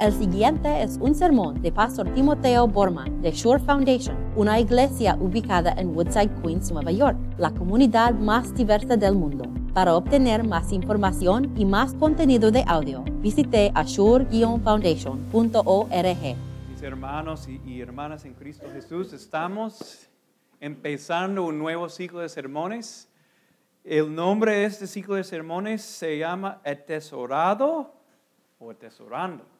El siguiente es un sermón de Pastor Timoteo Borman de Shore Foundation, una iglesia ubicada en Woodside, Queens, Nueva York, la comunidad más diversa del mundo. Para obtener más información y más contenido de audio, visite ashore-foundation.org. Mis hermanos y, hermanas en Cristo Jesús, estamos empezando un nuevo ciclo de sermones. El nombre de este ciclo de sermones se llama Atesorado o Atesorando.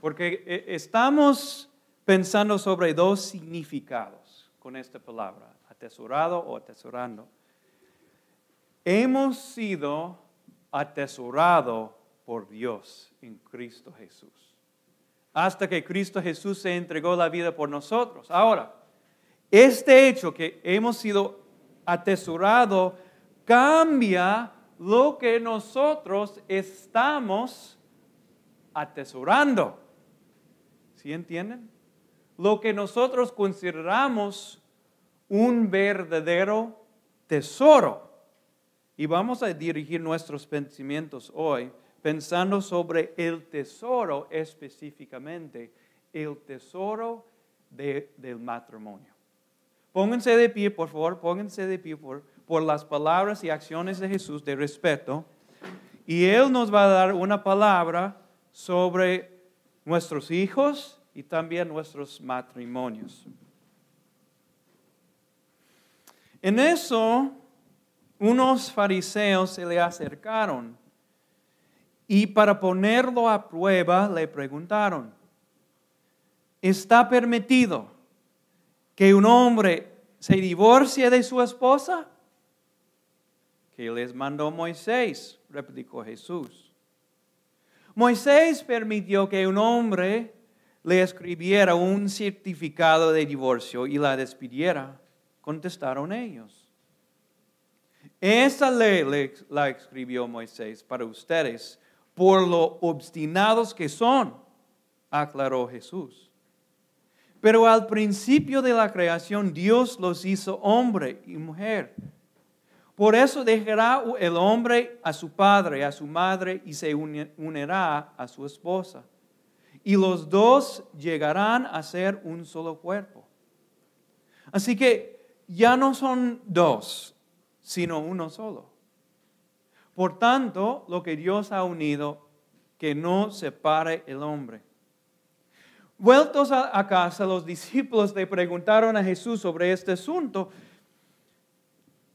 Porque eh, estamos pensando sobre dos significados con esta palabra, atesorado o atesorando. Hemos sido atesorados por Dios en Cristo Jesús. Hasta que Cristo Jesús se entregó la vida por nosotros. Ahora, este hecho que hemos sido atesorados cambia lo que nosotros estamos atesorando. ¿Sí entienden? Lo que nosotros consideramos un verdadero tesoro. Y vamos a dirigir nuestros pensamientos hoy pensando sobre el tesoro específicamente, el tesoro del matrimonio. Pónganse de pie, por favor, pónganse de pie por, por las palabras y acciones de Jesús de respeto. Y Él nos va a dar una palabra sobre nuestros hijos y también nuestros matrimonios. En eso, unos fariseos se le acercaron y para ponerlo a prueba le preguntaron, ¿está permitido que un hombre se divorcie de su esposa? Que les mandó Moisés, replicó Jesús. Moisés permitió que un hombre le escribiera un certificado de divorcio y la despidiera. Contestaron ellos. Esa ley la escribió Moisés para ustedes por lo obstinados que son, aclaró Jesús. Pero al principio de la creación Dios los hizo hombre y mujer. Por eso dejará el hombre a su padre, a su madre, y se unirá a su esposa. Y los dos llegarán a ser un solo cuerpo. Así que ya no son dos, sino uno solo. Por tanto, lo que Dios ha unido, que no separe el hombre. Vueltos a, casa, los discípulos le preguntaron a Jesús sobre este asunto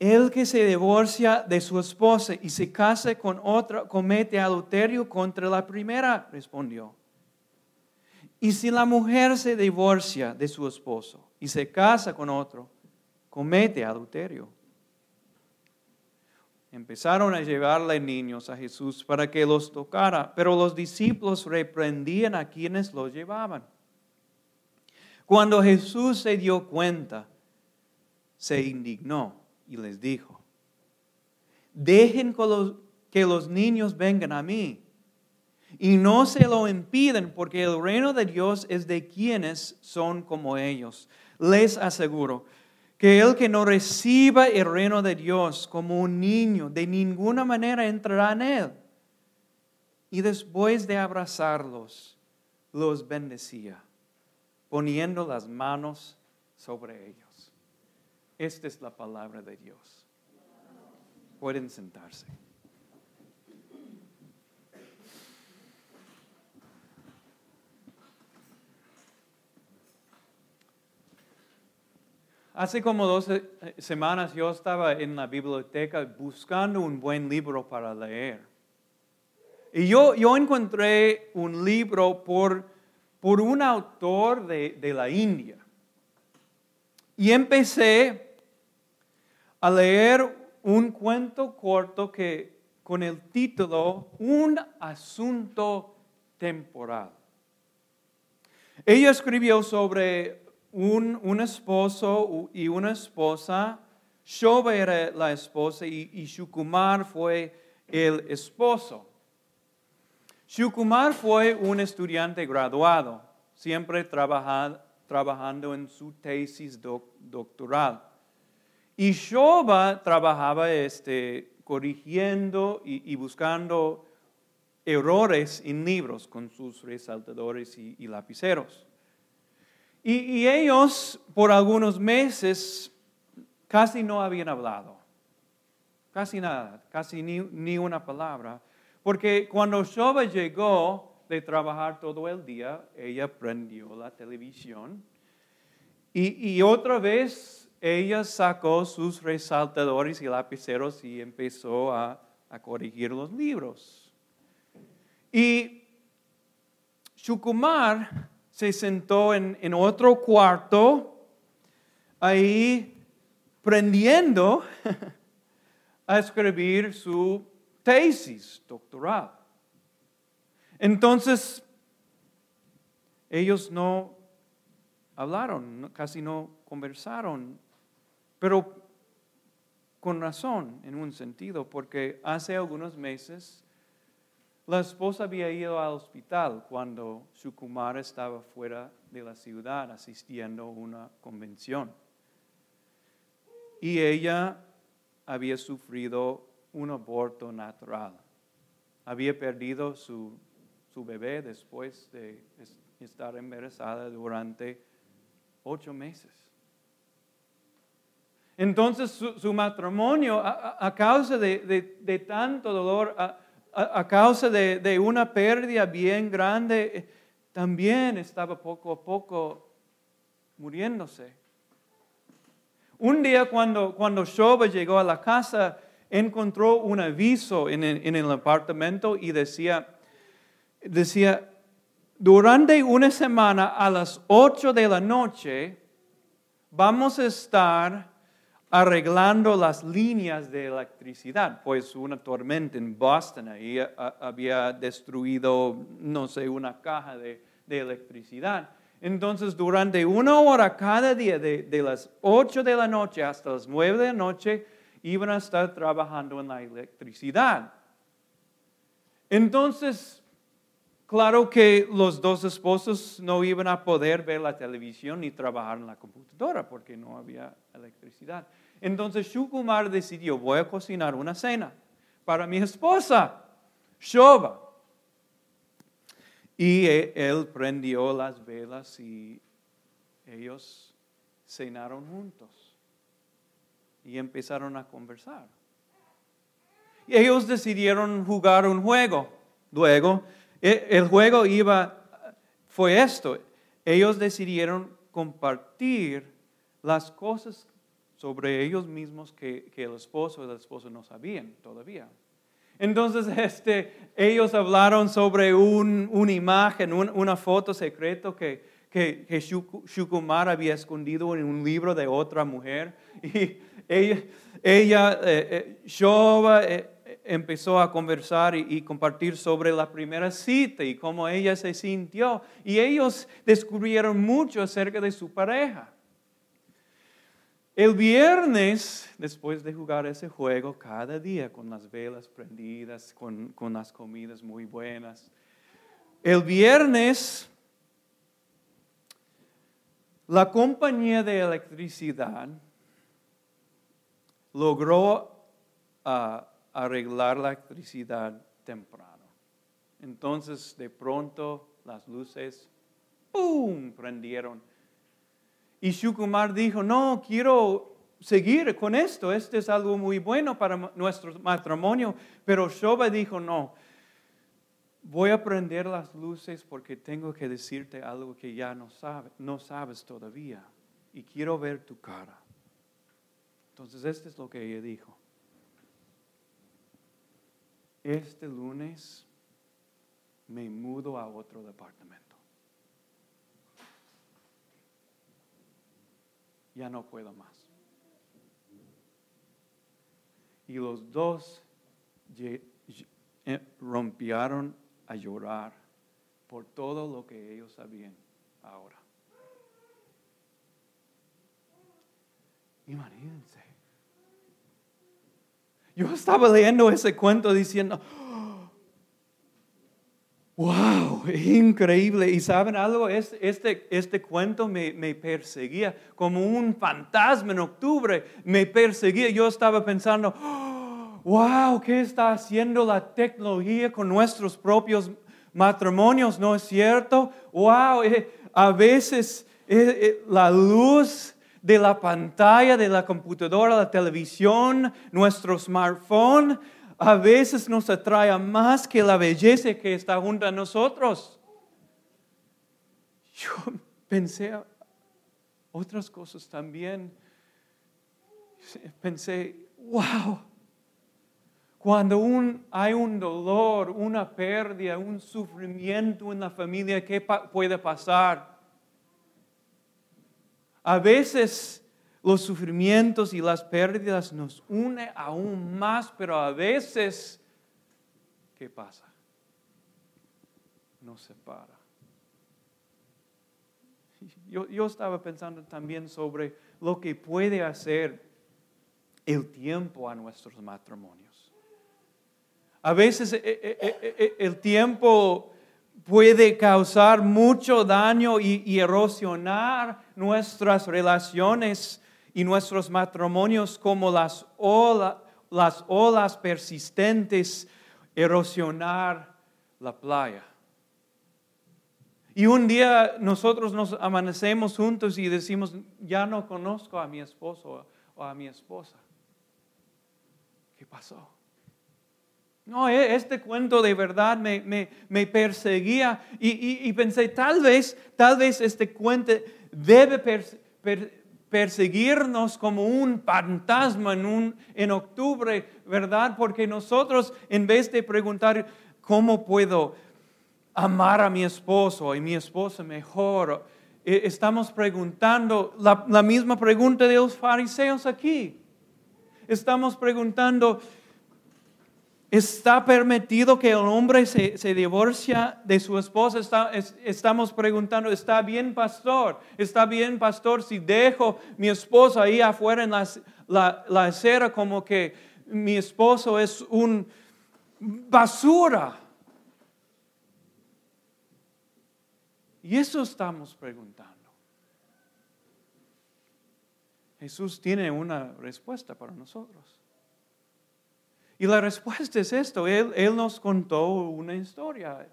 el que se divorcia de su esposa y se casa con otra comete adulterio contra la primera, respondió. Y si la mujer se divorcia de su esposo y se casa con otro, comete adulterio. Empezaron a llevarle niños a Jesús para que los tocara, pero los discípulos reprendían a quienes los llevaban. Cuando Jesús se dio cuenta, se indignó y les dijo, dejen que los niños vengan a mí y no se lo impiden porque el reino de Dios es de quienes son como ellos. Les aseguro que el que no reciba el reino de Dios como un niño, de ninguna manera entrará en él. Y después de abrazarlos, los bendecía, poniendo las manos sobre ellos. Esta es la palabra de Dios. Pueden sentarse. Hace como dos eh, semanas yo estaba en la biblioteca buscando un buen libro para leer. Y yo, yo encontré un libro por, por un autor de, de la India. Y empecé a leer un cuento corto que con el título Un asunto temporal. Ella escribió sobre un, un esposo y una esposa. Shoba era la esposa y, y Shukumar fue el esposo. Shukumar fue un estudiante graduado, siempre trabajando en su tesis doctoral. Y Shoba trabajaba este, corrigiendo y, buscando errores en libros con sus resaltadores y, lapiceros. Y, ellos por algunos meses casi no habían hablado, casi nada, casi ni, ni una palabra, porque cuando Shoba llegó de trabajar todo el día, ella prendió la televisión y otra vez ella sacó sus resaltadores y lapiceros y empezó a, a corregir los libros. Y Shukumar se sentó en, en otro cuarto, ahí prendiendo a escribir su tesis doctoral. Entonces, ellos no hablaron, casi no conversaron, pero con razón en un sentido, porque hace algunos meses la esposa había ido al hospital cuando su kumara estaba fuera de la ciudad asistiendo a una convención y ella había sufrido un aborto natural. Había perdido su, bebé después de estar embarazada durante ocho meses. Entonces su, matrimonio, a, causa de, tanto dolor, a, causa de, una pérdida bien grande, eh, también estaba poco a poco muriéndose. Un día cuando, cuando Shoba llegó a la casa, encontró un aviso en el, apartamento y decía, decía, durante una semana a las 8 de la noche vamos a estar arreglando las líneas de electricidad, pues una tormenta en Boston ahí había destruido, no sé, una caja de, de electricidad. Entonces, durante una hora cada día, de, las 8 de la noche hasta las 9 de la noche, iban a estar trabajando en la electricidad. Entonces, claro que los dos esposos no iban a poder ver la televisión ni trabajar en la computadora porque no había electricidad. Entonces, Shukumar decidió, voy a cocinar una cena para mi esposa, Shoba. Y e, él prendió las velas y ellos cenaron juntos y empezaron a conversar. Y ellos decidieron jugar un juego. Luego, e, el juego iba, fue esto. Ellos decidieron compartir las cosas sobre ellos mismos que, que el esposo y el esposo no sabían todavía. Entonces este, ellos hablaron sobre una imagen, una foto secreta que, que, Shukumar había escondido en un libro de otra mujer. Y ella, ella eh, eh, eh, empezó a conversar y, compartir sobre la primera cita y cómo ella se sintió. Y ellos descubrieron mucho acerca de su pareja. El viernes, después de jugar ese juego, cada día con las velas prendidas, con, con las comidas muy buenas, el viernes la compañía de electricidad logró ah, arreglar la electricidad temprano. Entonces, de pronto, las luces, ¡pum!, prendieron y Shukumar dijo, no, quiero seguir con esto, este es algo muy bueno para nuestro matrimonio. Pero Shoba dijo, no, voy a prender las luces porque tengo que decirte algo que ya no, no sabes todavía y quiero ver tu cara. Entonces, esto es lo que ella dijo. Este lunes me mudo a otro departamento. Ya no puedo más. Y los dos eh, rompieron a llorar por todo lo que ellos sabían ahora. Imagínense. Yo estaba leyendo ese cuento diciendo, ¡Wow! Increíble. ¿Y saben algo? Este, este, cuento me, me, perseguía como un fantasma en octubre. Me perseguía. Yo estaba pensando, wow, ¿qué está haciendo la tecnología con nuestros propios matrimonios? ¿No es cierto? Wow, eh, a veces eh, eh, la luz de la pantalla, de la computadora, la televisión, nuestro smartphone, a veces nos atrae más que la belleza que está junto a nosotros. Yo pensé otras cosas también. Pensé, wow, cuando hay un dolor, una pérdida, un sufrimiento en la familia, ¿qué puede pasar? A veces los sufrimientos y las pérdidas nos unen aún más, pero a veces, ¿qué pasa? Nos separa. Yo, yo estaba pensando también sobre lo que puede hacer el tiempo a nuestros matrimonios. A veces eh, eh, eh, el tiempo puede causar mucho daño y, erosionar nuestras relaciones y nuestros matrimonios como las, las olas persistentes erosionar la playa. Y un día nosotros nos amanecemos juntos y decimos, ya no conozco a mi esposo o a mi esposa. ¿Qué pasó? No, e, este cuento de verdad me, perseguía y, pensé, tal vez, tal vez este cuento debe perseguirnos como un fantasma en, un, en octubre, ¿verdad? Porque nosotros, en vez de preguntar, ¿cómo puedo amar a mi esposo y mi esposa mejor? E, estamos preguntando la, la misma pregunta de los fariseos aquí. Estamos preguntando, ¿Está permitido que el hombre se, se divorcia de su esposa? estamos preguntando, ¿está bien, pastor? ¿Está bien, pastor, si dejo mi esposa ahí afuera en la, la acera como que mi esposo es un basura? Y eso estamos preguntando. Jesús tiene una respuesta para nosotros. Y la respuesta es esto, él, nos contó una historia.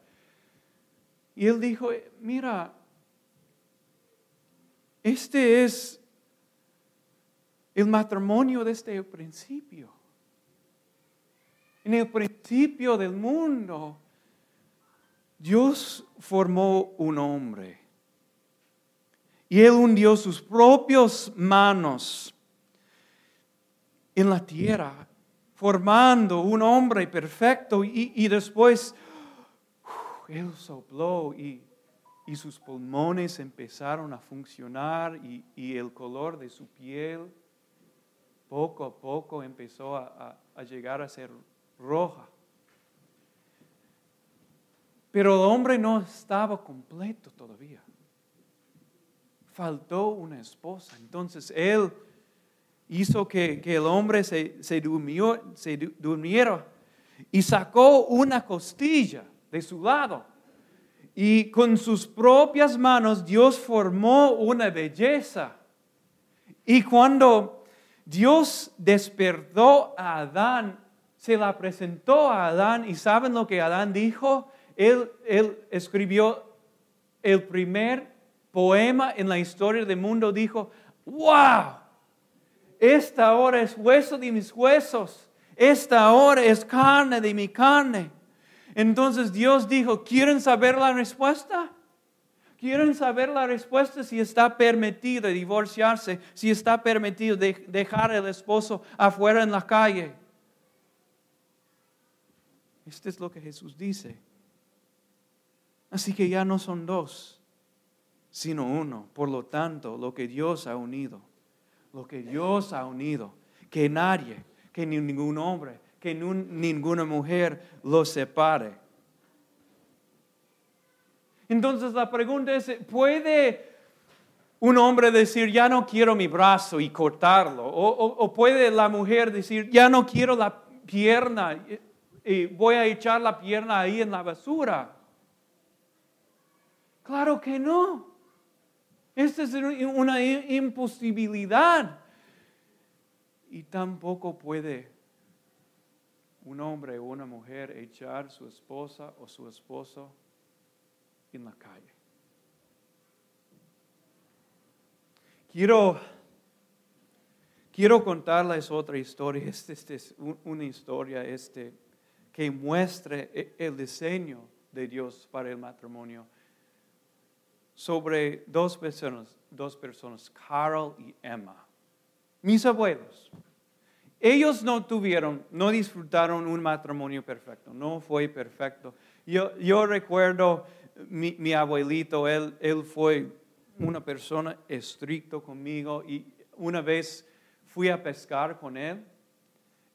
Y él dijo, mira, este es el matrimonio desde el principio. En el principio del mundo, Dios formó un hombre. Y Él hundió sus propias manos en la tierra formando un hombre perfecto y, después él sopló y, sus pulmones empezaron a funcionar y, el color de su piel poco a poco empezó a, a llegar a ser roja. Pero el hombre no estaba completo todavía. Faltó una esposa. Entonces él hizo que, el hombre se, se, durmió, se durmiera y sacó una costilla de su lado. Y con sus propias manos Dios formó una belleza. Y cuando Dios despertó a Adán, se la presentó a Adán y ¿saben lo que Adán dijo? Él, él escribió el primer poema en la historia del mundo, dijo, wow, esta hora es hueso de mis huesos, esta hora es carne de mi carne. Entonces Dios dijo, ¿quieren saber la respuesta? ¿Quieren saber la respuesta si está permitido divorciarse, si está permitido dejar al esposo afuera en la calle? Esto es lo que Jesús dice. Así que ya no son dos, sino uno. Por lo tanto, lo que Dios ha unido, lo que Dios ha unido, que nadie, que ningún hombre, que ninguna mujer lo separe. Entonces la pregunta es, ¿puede un hombre decir, ya no quiero mi brazo y cortarlo? O, puede la mujer decir, ya no quiero la pierna y voy a echar la pierna ahí en la basura? Claro que no. Esta es una imposibilidad. Y tampoco puede un hombre o una mujer echar su esposa o su esposo en la calle. Quiero, quiero contarles otra historia. Esta este es una historia este, que muestre e, el diseño de Dios para el matrimonio sobre dos personas, dos personas, Carl y Emma, mis abuelos. Ellos no tuvieron, no disfrutaron un matrimonio perfecto, no fue perfecto. Yo, yo recuerdo mi, mi abuelito, él, él fue una persona estricto conmigo y una vez fui a pescar con él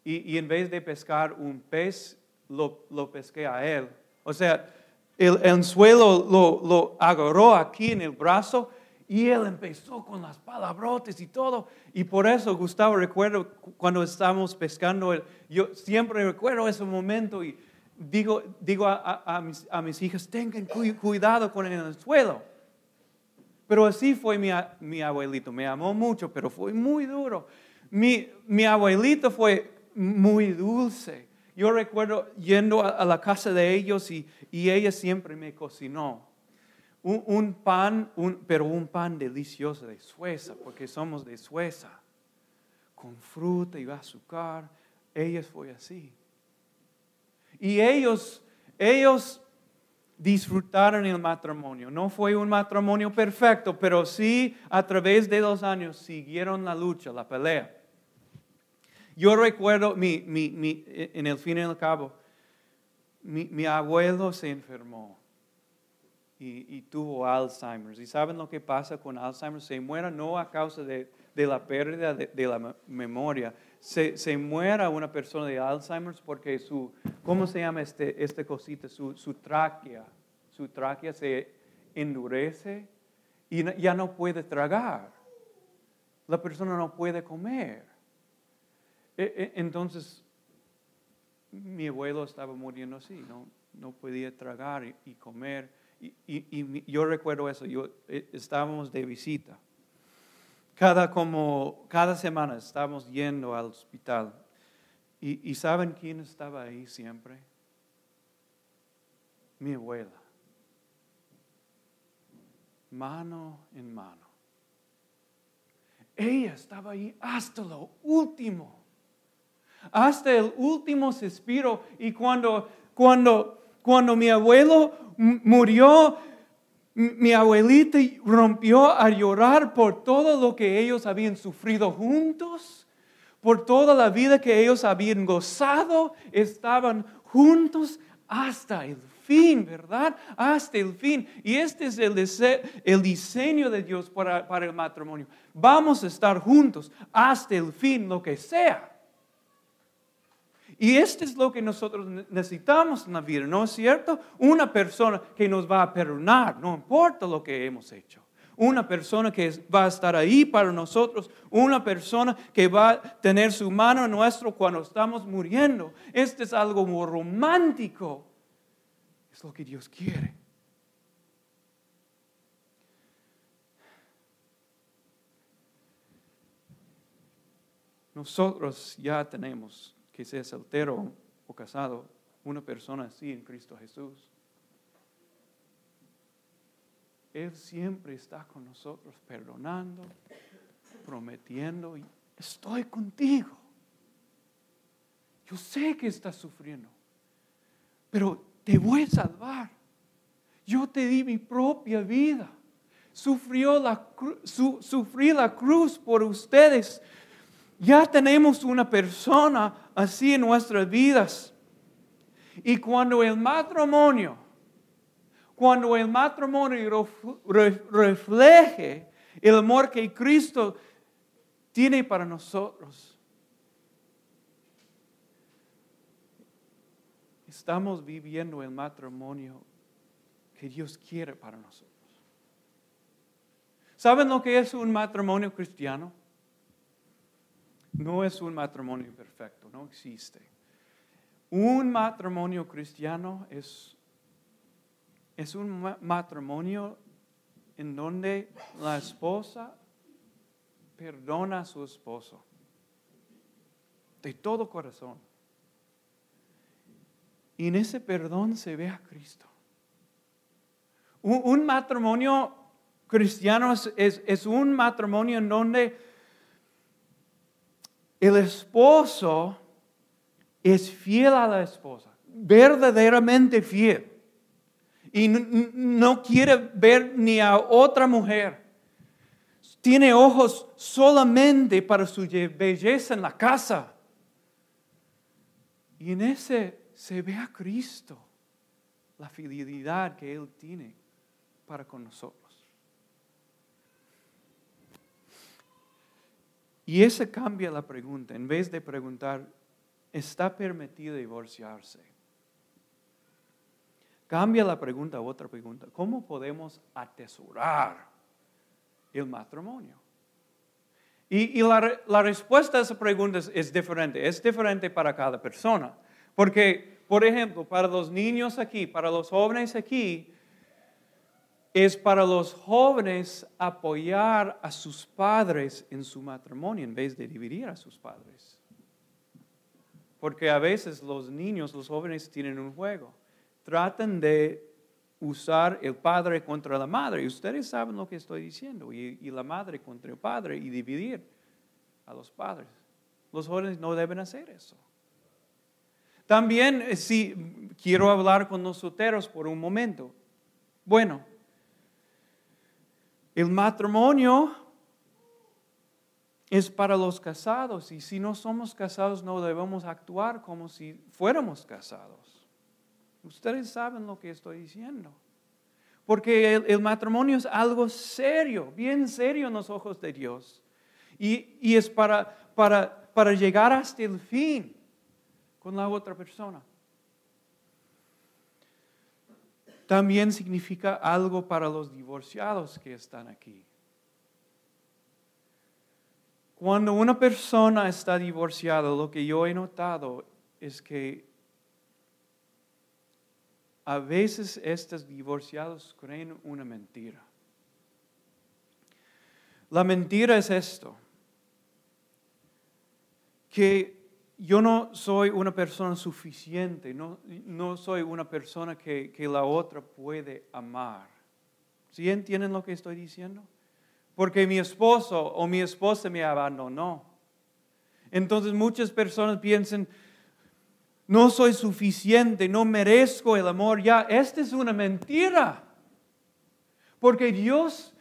y, y en vez de pescar un pez, lo, lo, pesqué a él. O sea, el anzuelo lo, agarró aquí en el brazo y él empezó con las palabrotes y todo. Y por eso, Gustavo, recuerdo cuando estábamos pescando, yo siempre recuerdo ese momento y digo, digo a, mis, a mis, hijas, tengan cuidado con el anzuelo. Pero así fue mi, mi, abuelito, me amó mucho, pero fue muy duro. Mi, mi abuelito fue muy dulce. Yo recuerdo yendo a, la casa de ellos y, y ella siempre me cocinó un, pan, pero un pan delicioso de Suecia, porque somos de Suecia, con fruta y azúcar. Ellos fue así. Y ellos, ellos disfrutaron el matrimonio. No fue un matrimonio perfecto, pero sí a través de los años siguieron la lucha, la pelea. Yo recuerdo, mi, mi, en el fin y al cabo, mi abuelo se enfermó y, tuvo Alzheimer. ¿Y saben lo que pasa con Alzheimer? Se muera no a causa de, la pérdida de, la memoria. Se, se muera una persona de Alzheimer porque su, ¿cómo se llama este, este cosita? Su, su tráquea. Su tráquea se endurece y ya no puede tragar. La persona no puede comer. E, e, entonces, mi abuelo estaba muriendo así, no, no podía tragar y comer y, yo recuerdo eso, yo, eh, estábamos de visita. Cada, como, cada semana estábamos yendo al hospital. Y, y ¿saben quién estaba ahí siempre? Mi abuela. Mano en mano. Ella estaba ahí hasta lo último. Hasta el último suspiro. Y cuando, cuando cuando mi abuelo murió, mi abuelita rompió a llorar por todo lo que ellos habían sufrido juntos, por toda la vida que ellos habían gozado, estaban juntos hasta el fin, ¿verdad? Hasta el fin. Y este es el, diseño de Dios para, para el matrimonio. Vamos a estar juntos hasta el fin, lo que sea. Y esto es lo que nosotros necesitamos en la vida, ¿no es cierto? Una persona que nos va a perdonar, no importa lo que hemos hecho. Una persona que va a estar ahí para nosotros, una persona que va a tener su mano en nuestro cuando estamos muriendo. Esto es algo muy romántico. Es lo que Dios quiere. Nosotros ya tenemos que sea soltero o casado, una persona así en Cristo Jesús. Él siempre está con nosotros perdonando, prometiendo, y estoy contigo. Yo sé que estás sufriendo, pero te voy a salvar. Yo te di mi propia vida. Sufrió la, sufrí la cruz por ustedes ya tenemos una persona así en nuestras vidas. Y cuando el matrimonio, cuando el matrimonio refleje el amor que Cristo tiene para nosotros, estamos viviendo el matrimonio que Dios quiere para nosotros. ¿Saben lo que es un matrimonio cristiano? No es un matrimonio perfecto, no existe. Un matrimonio cristiano es, es un matrimonio en donde la esposa perdona a su esposo de todo corazón. Y en ese perdón se ve a Cristo. Un, matrimonio cristiano es, un matrimonio en donde el esposo es fiel a la esposa, verdaderamente fiel. Y no quiere ver ni a otra mujer tiene ojos solamente para su belleza en la casa. Y en ese se ve a Cristo, la fidelidad que Él tiene para con nosotros. Y ese cambia la pregunta. En vez de preguntar, ¿está permitido divorciarse? Cambia la pregunta a otra pregunta. ¿Cómo podemos atesorar el matrimonio? Y, la, respuesta a esa pregunta es, diferente, es diferente para cada persona. Porque, por ejemplo, para los niños aquí, para los jóvenes aquí, es para los jóvenes apoyar a sus padres en su matrimonio en vez de dividir a sus padres. Porque a veces los niños, los jóvenes tienen un juego. Tratan de usar el padre contra la madre. Y ustedes saben lo que estoy diciendo. Y, la madre contra el padre y dividir a los padres. Los jóvenes no deben hacer eso. También, eh, si quiero hablar con los solteros por un momento. Bueno, el matrimonio es para los casados y si no somos casados no debemos actuar como si fuéramos casados. Ustedes saben lo que estoy diciendo. Porque el, matrimonio es algo serio, bien serio en los ojos de Dios. Y, es para, para, para llegar hasta el fin con la otra persona. También significa algo para los divorciados que están aquí. Cuando una persona está divorciada, lo que yo he notado es que a veces estos divorciados creen una mentira. La mentira es esto, que yo no soy una persona suficiente, no, no soy una persona que, que, la otra puede amar. ¿Sí entienden lo que estoy diciendo? Porque mi esposo o mi esposa me abandonó. Entonces muchas personas piensan, no soy suficiente, no merezco el amor. Ya, esta es una mentira. Porque Dios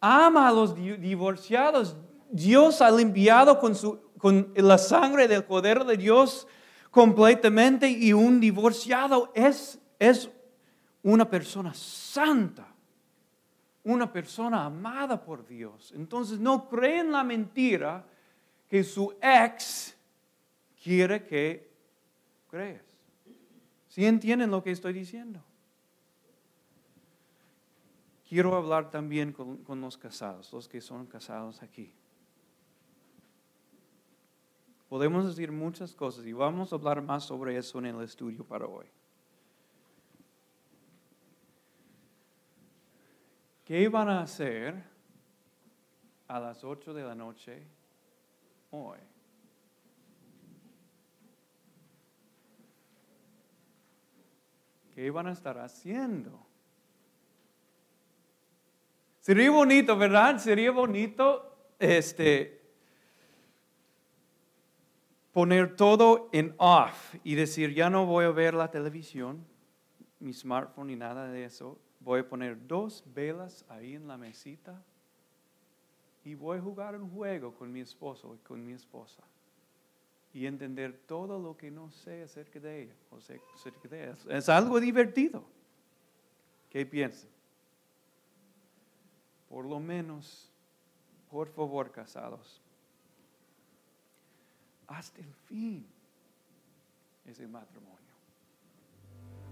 ama a los divorciados. Dios ha limpiado con, su, con la sangre del poder de Dios completamente y un divorciado es, es una persona santa, una persona amada por Dios. Entonces no creen la mentira que su ex quiere que crees. ¿Sí entienden lo que estoy diciendo? Quiero hablar también con, con los casados, los que son casados aquí. Podemos decir muchas cosas y vamos a hablar más sobre eso en el estudio para hoy. ¿Qué van a hacer a las 8 de la noche hoy? ¿Qué iban a estar haciendo? Sería bonito, ¿verdad? Sería bonito este, poner todo en off y decir, ya no voy a ver la televisión, mi smartphone ni nada de eso. Voy a poner dos velas ahí en la mesita y voy a jugar un juego con mi esposo y con mi esposa y entender todo lo que no sé acerca de ella. O sea, acerca de ella. Es algo divertido. ¿Qué piensan? Por lo menos, por favor, casados, hasta el fin ese matrimonio.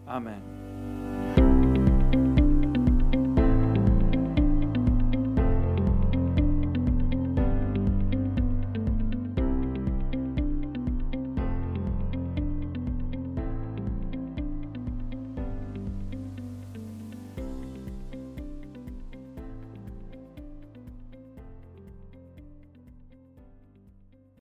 Amén.